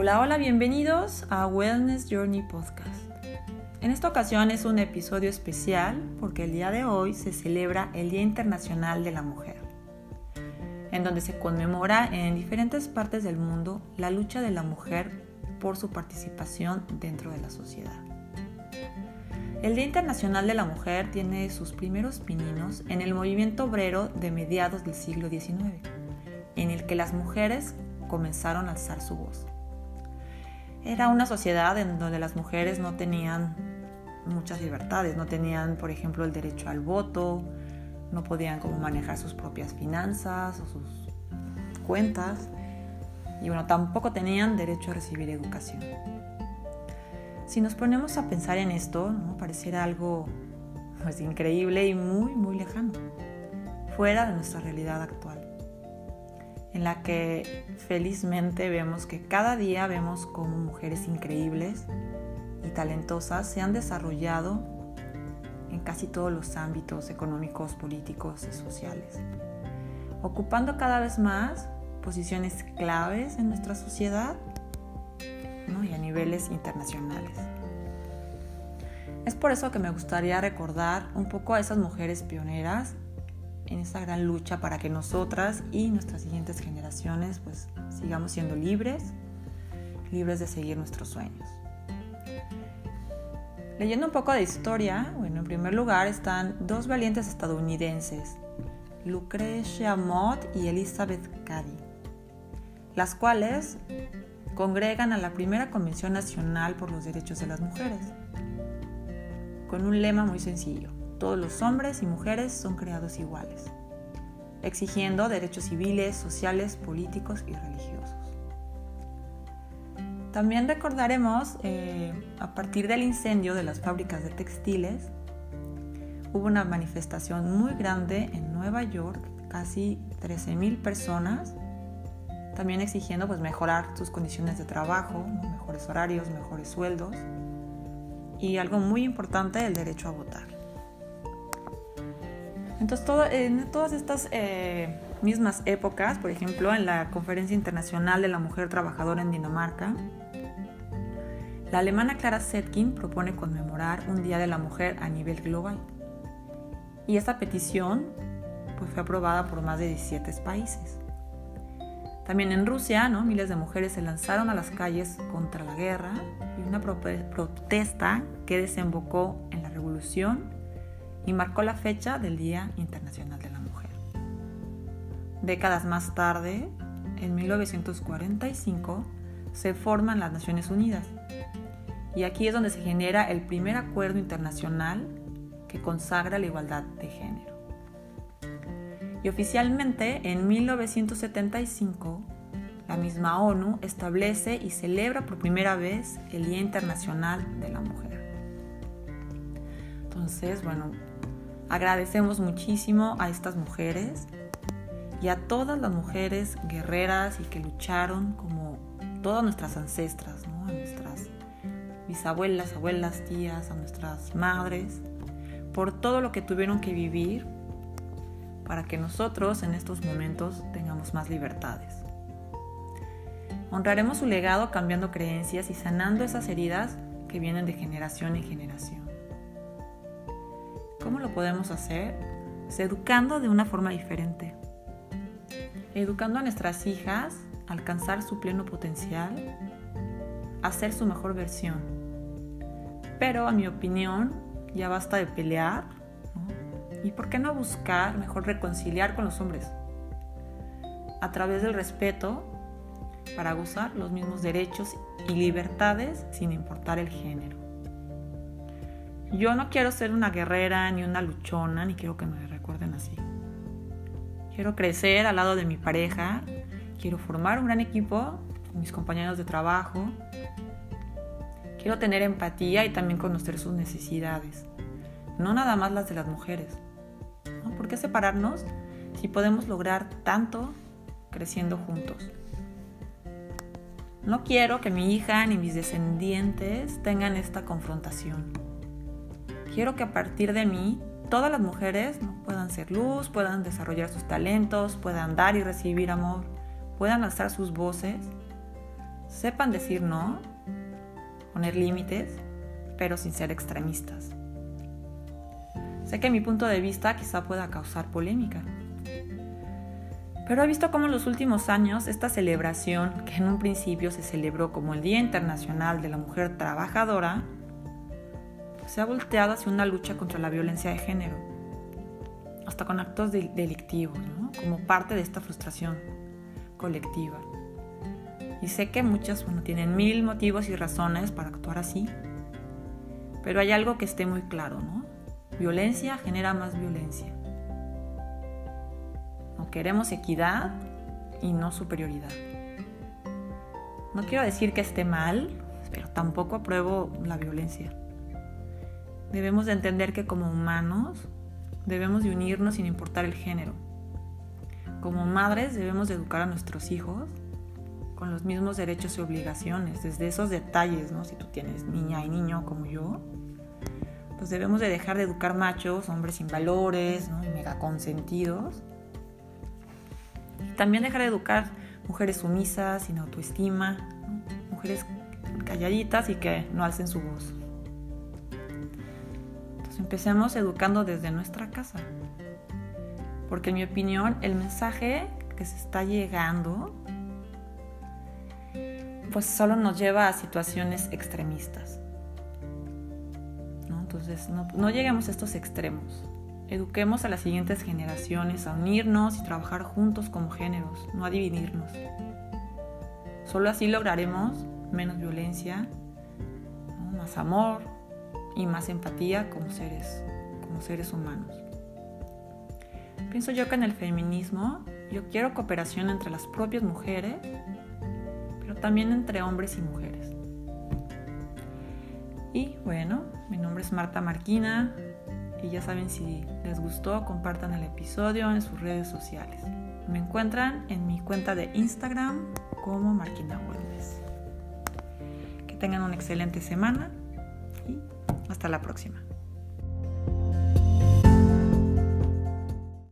Hola, hola, bienvenidos a Wellness Journey Podcast. En esta ocasión es un episodio especial porque el día de hoy se celebra el Día Internacional de la Mujer, en donde se conmemora en diferentes partes del mundo la lucha de la mujer por su participación dentro de la sociedad. El Día Internacional de la Mujer tiene sus primeros pininos en el movimiento obrero de mediados del siglo XIX, en el que las mujeres comenzaron a alzar su voz. Era una sociedad en donde las mujeres no tenían muchas libertades, no tenían, por ejemplo, el derecho al voto, no podían como manejar sus propias finanzas o sus cuentas y bueno, tampoco tenían derecho a recibir educación. Si nos ponemos a pensar en esto, ¿no? pareciera algo pues, increíble y muy, muy lejano, fuera de nuestra realidad actual, en la que felizmente vemos que cada día vemos como mujeres increíbles y talentosas se han desarrollado en casi todos los ámbitos económicos, políticos y sociales, ocupando cada vez más posiciones claves en nuestra sociedad y a niveles internacionales. Es por eso que me gustaría recordar un poco a esas mujeres pioneras en esta gran lucha para que nosotras y nuestras siguientes generaciones pues sigamos siendo libres, libres de seguir nuestros sueños. Leyendo un poco de historia, bueno, en primer lugar están dos valientes estadounidenses, Lucretia Mott y Elizabeth Cady, las cuales congregan a la primera Convención Nacional por los Derechos de las Mujeres, con un lema muy sencillo, todos los hombres y mujeres son creados iguales, exigiendo derechos civiles, sociales, políticos y religiosos. También recordaremos, eh, a partir del incendio de las fábricas de textiles, hubo una manifestación muy grande en Nueva York, casi 13.000 personas también exigiendo pues, mejorar sus condiciones de trabajo, mejores horarios, mejores sueldos y algo muy importante, el derecho a votar. Entonces, en todas estas eh, mismas épocas, por ejemplo, en la Conferencia Internacional de la Mujer Trabajadora en Dinamarca, la alemana Clara Zetkin propone conmemorar un Día de la Mujer a nivel global. Y esta petición pues, fue aprobada por más de 17 países. También en Rusia, ¿no? miles de mujeres se lanzaron a las calles contra la guerra y una protesta que desembocó en la revolución y marcó la fecha del Día Internacional de la Mujer. Décadas más tarde, en 1945, se forman las Naciones Unidas y aquí es donde se genera el primer acuerdo internacional que consagra la igualdad de género y oficialmente en 1975 la misma ONU establece y celebra por primera vez el Día Internacional de la Mujer. Entonces, bueno, agradecemos muchísimo a estas mujeres y a todas las mujeres guerreras y que lucharon como todas nuestras ancestras, a nuestras bisabuelas, abuelas, tías, a nuestras madres, por todo lo que tuvieron que vivir para que nosotros en estos momentos tengamos más libertades. Honraremos su legado cambiando creencias y sanando esas heridas que vienen de generación en generación. ¿Cómo lo podemos hacer? Pues educando de una forma diferente. Educando a nuestras hijas a alcanzar su pleno potencial, a ser su mejor versión. Pero a mi opinión, ya basta de pelear ¿Y por qué no buscar mejor reconciliar con los hombres? A través del respeto para gozar los mismos derechos y libertades sin importar el género. Yo no quiero ser una guerrera ni una luchona, ni quiero que me recuerden así. Quiero crecer al lado de mi pareja, quiero formar un gran equipo con mis compañeros de trabajo, quiero tener empatía y también conocer sus necesidades, no nada más las de las mujeres. ¿Por qué separarnos si podemos lograr tanto creciendo juntos? No quiero que mi hija ni mis descendientes tengan esta confrontación. Quiero que a partir de mí todas las mujeres puedan ser luz, puedan desarrollar sus talentos, puedan dar y recibir amor, puedan alzar sus voces sepan decir no, poner límites, pero sin ser extremistas. Sé que mi punto de vista quizá pueda causar polémica, pero he visto cómo en los últimos años esta celebración, que en un principio se celebró como el Día Internacional de la Mujer Trabajadora, se ha volteado hacia una lucha contra la violencia de género, hasta con actos delictivos, como parte de esta frustración colectiva. Y sé que muchas bueno, tienen mil motivos y razones para actuar así, pero hay algo que esté muy claro, ¿no? Violencia genera más violencia queremos equidad y no superioridad. No quiero decir que esté mal, pero tampoco apruebo la violencia. Debemos de entender que como humanos debemos de unirnos sin importar el género. Como madres debemos de educar a nuestros hijos con los mismos derechos y obligaciones, desde esos detalles, ¿no? Si tú tienes niña y niño como yo, pues debemos de dejar de educar machos, hombres sin valores, ¿no? mega consentidos, también dejar de educar mujeres sumisas, sin autoestima, mujeres calladitas y que no alcen su voz. Entonces empecemos educando desde nuestra casa. Porque en mi opinión el mensaje que se está llegando pues solo nos lleva a situaciones extremistas. Entonces no, no lleguemos a estos extremos. Eduquemos a las siguientes generaciones a unirnos y trabajar juntos como géneros, no a dividirnos. Solo así lograremos menos violencia, más amor y más empatía como seres, como seres humanos. Pienso yo que en el feminismo yo quiero cooperación entre las propias mujeres, pero también entre hombres y mujeres. Y bueno, mi nombre es Marta Marquina, y ya saben, si les gustó, compartan el episodio en sus redes sociales. Me encuentran en mi cuenta de Instagram como Marquina Wellness. Que tengan una excelente semana hasta la próxima.